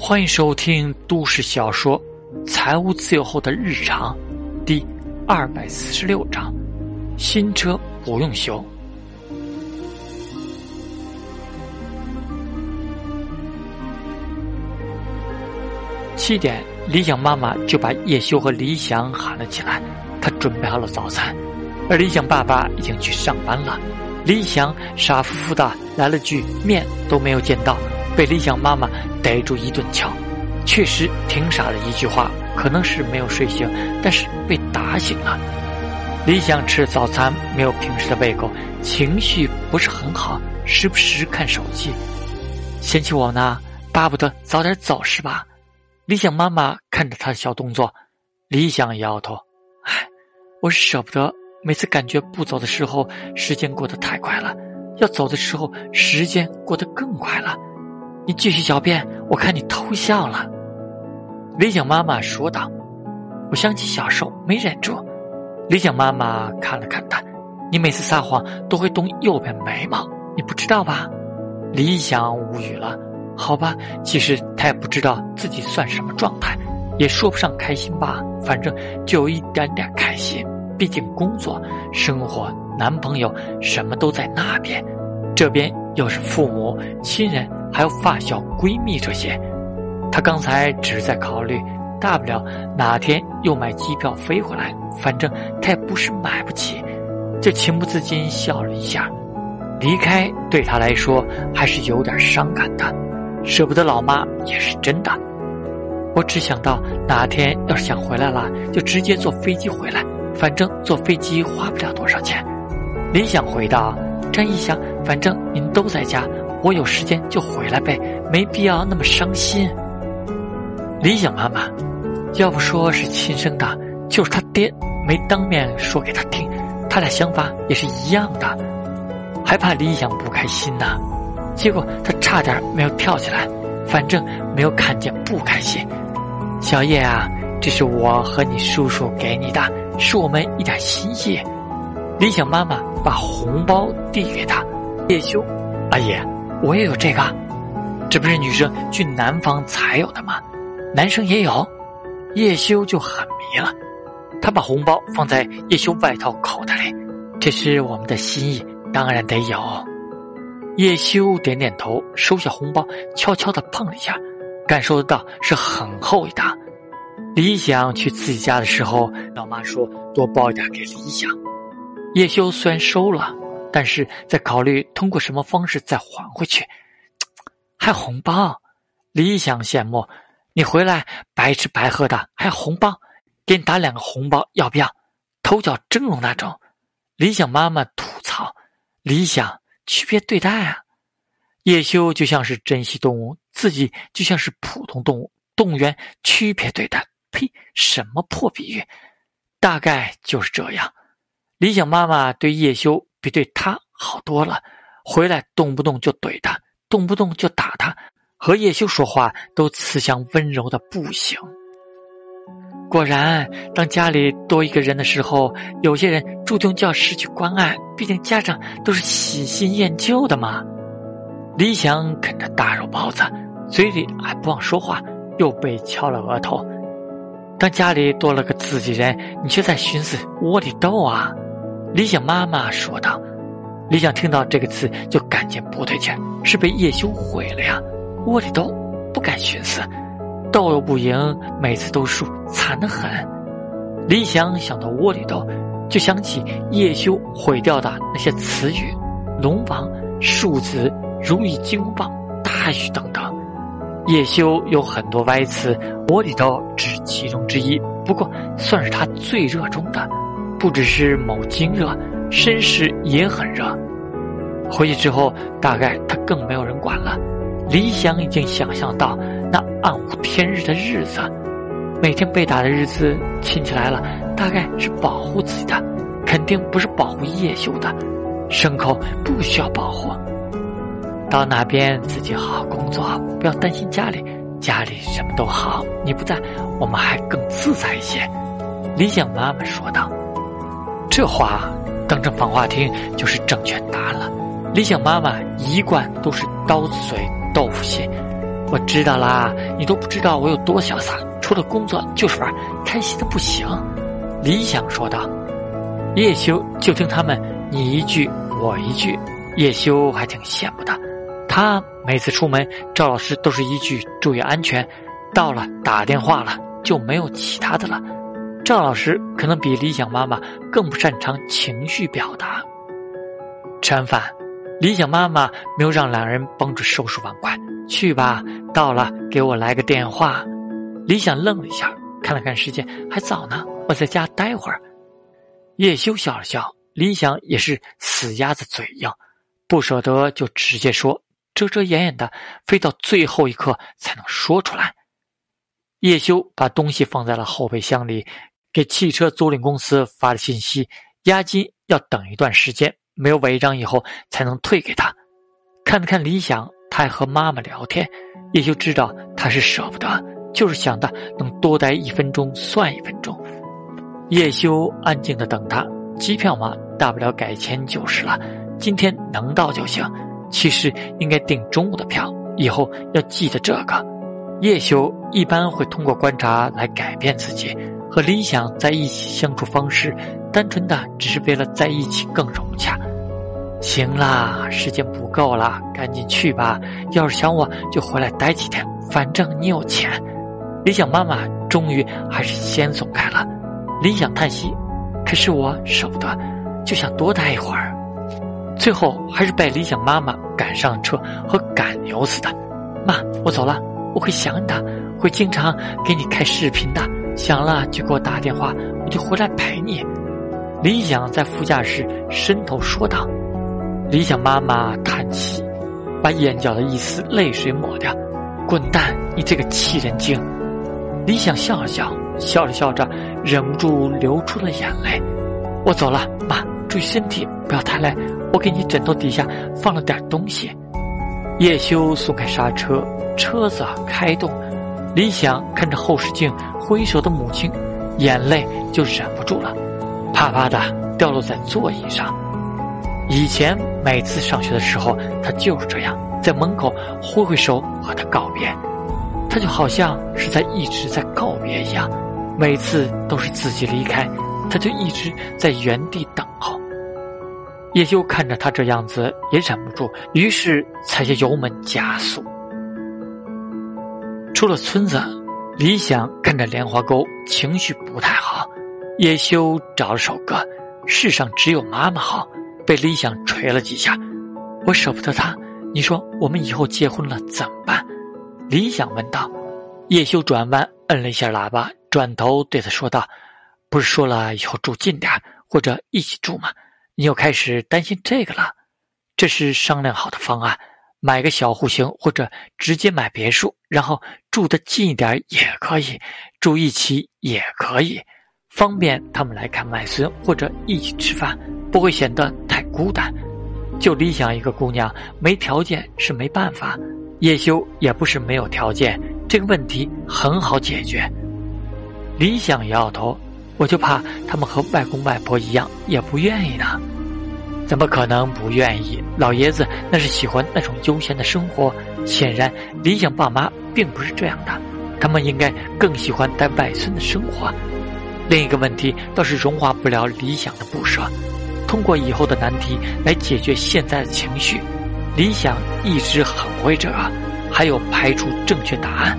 欢迎收听都市小说《财务自由后的日常》第二百四十六章：新车不用修。七点，李想妈妈就把叶修和李想喊了起来。她准备好了早餐，而李想爸爸已经去上班了。李想傻乎乎的来了句：“面都没有见到。”被李想妈妈逮住一顿敲，确实挺傻的一句话。可能是没有睡醒，但是被打醒了。李想吃早餐没有平时的胃口，情绪不是很好，时不时看手机。嫌弃我呢？巴不得早点走是吧？李想妈妈看着他的小动作，李想摇头：“唉，我舍不得。每次感觉不走的时候，时间过得太快了；要走的时候，时间过得更快了。”你继续狡辩，我看你偷笑了。”李想妈妈说道。我想起小时候没忍住。李想妈妈看了看他：“你每次撒谎都会动右边眉毛，你不知道吧？”李想无语了。好吧，其实他也不知道自己算什么状态，也说不上开心吧，反正就有一点点开心。毕竟工作、生活、男朋友什么都在那边，这边又是父母亲人。还有发小、闺蜜这些，他刚才只是在考虑，大不了哪天又买机票飞回来，反正他也不是买不起，就情不自禁笑了一下。离开对他来说还是有点伤感的，舍不得老妈也是真的。我只想到哪天要是想回来了，就直接坐飞机回来，反正坐飞机花不了多少钱。林想回道：“这一想，反正您都在家。”我有时间就回来呗，没必要那么伤心。理想妈妈，要不说是亲生的，就是他爹没当面说给他听，他俩想法也是一样的，还怕理想不开心呢。结果他差点没有跳起来，反正没有看见不开心。小叶啊，这是我和你叔叔给你的，是我们一点心意。理想妈妈把红包递给他，叶修，阿姨。我也有这个，这不是女生去南方才有的吗？男生也有。叶修就很迷了，他把红包放在叶修外套口袋里，这是我们的心意，当然得有。叶修点点头，收下红包，悄悄的碰了一下，感受得到是很厚一沓。李想去自己家的时候，老妈说多包一点给李想。叶修虽然收了。但是在考虑通过什么方式再还回去，还红包，理想羡慕你回来白吃白喝的，还红包，给你打两个红包，要不要？头角峥嵘那种。理想妈妈吐槽：理想区别对待啊！叶修就像是珍稀动物，自己就像是普通动物，动物园区别对待。呸！什么破比喻？大概就是这样。理想妈妈对叶修。比对他好多了，回来动不动就怼他，动不动就打他，和叶修说话都慈祥温柔的不行。果然，当家里多一个人的时候，有些人注定就要失去关爱。毕竟家长都是喜新厌旧的嘛。李想啃着大肉包子，嘴里还不忘说话，又被敲了额头。当家里多了个自己人，你却在寻思窝里斗啊。李想妈妈说道：“李想听到这个词就感觉不对劲，是被叶修毁了呀！窝里斗，不敢寻思，斗又不赢，每次都输，惨得很。李想想到窝里斗，就想起叶修毁掉的那些词语：龙王、树子、如意金箍棒、大禹等等。叶修有很多歪词，窝里斗只是其中之一，不过算是他最热衷的。”不只是某经热，身世也很热。回去之后，大概他更没有人管了。李想已经想象到那暗无天日的日子，每天被打的日子，亲戚来了，大概是保护自己的，肯定不是保护叶修的。牲口不需要保护，到那边自己好好工作，不要担心家里，家里什么都好，你不在，我们还更自在一些。李想妈妈说道。这话当成放话听就是正确答案了。李想妈妈一贯都是刀子嘴豆腐心，我知道啦，你都不知道我有多潇洒，除了工作就是玩，开心的不行。”李想说道。叶修就听他们你一句我一句，叶修还挺羡慕的。他每次出门，赵老师都是一句注意安全，到了打电话了就没有其他的了。赵老师可能比理想妈妈更不擅长情绪表达。吃完饭，理想妈妈没有让两人帮着收拾碗筷，去吧，到了给我来个电话。理想愣了一下，看了看时间，还早呢，我在家待会儿。叶修笑了笑，李想也是死鸭子嘴硬，不舍得就直接说，遮遮掩掩的，非到最后一刻才能说出来。叶修把东西放在了后备箱里，给汽车租赁公司发了信息，押金要等一段时间，没有违章以后才能退给他。看了看李想，他还和妈妈聊天，叶修知道他是舍不得，就是想的能多待一分钟算一分钟。叶修安静的等他，机票嘛，大不了改签就是了。今天能到就行。其实应该订中午的票，以后要记得这个。叶修一般会通过观察来改变自己和理想在一起相处方式，单纯的只是为了在一起更融洽。行啦，时间不够了，赶紧去吧。要是想我就回来待几天，反正你有钱。理想妈妈终于还是先松开了。理想叹息，可是我舍不得，就想多待一会儿。最后还是被理想妈妈赶上车，和赶牛似的。妈，我走了，我会想你的，会经常给你开视频的。想了就给我打电话，我就回来陪你。理想在副驾驶伸头说道。理想妈妈叹气，把眼角的一丝泪水抹掉。滚蛋，你这个气人精！理想笑了笑。笑着笑着，忍不住流出了眼泪。我走了，妈，注意身体，不要太累。我给你枕头底下放了点东西。叶修松开刹车，车子开动。李想看着后视镜挥手的母亲，眼泪就忍不住了，啪啪的掉落在座椅上。以前每次上学的时候，他就是这样，在门口挥挥手和他告别，他就好像是在一直在告别一样。每次都是自己离开，他就一直在原地等候。叶修看着他这样子，也忍不住，于是踩下油门加速。出了村子，李想看着莲花沟，情绪不太好。叶修找了首歌，《世上只有妈妈好》，被李想捶了几下。我舍不得他，你说我们以后结婚了怎么办？李想问道。叶修转弯，摁了一下喇叭。转头对他说道：“不是说了以后住近点或者一起住吗？你又开始担心这个了。这是商量好的方案，买个小户型或者直接买别墅，然后住的近一点也可以，住一起也可以，方便他们来看外孙或者一起吃饭，不会显得太孤单。就理想一个姑娘，没条件是没办法。叶修也不是没有条件，这个问题很好解决。”理想摇摇头，我就怕他们和外公外婆一样，也不愿意呢。怎么可能不愿意？老爷子那是喜欢那种悠闲的生活。显然，理想爸妈并不是这样的，他们应该更喜欢带外孙的生活。另一个问题倒是融化不了理想的不舍。通过以后的难题来解决现在的情绪，理想一直很会这，还有排除正确答案。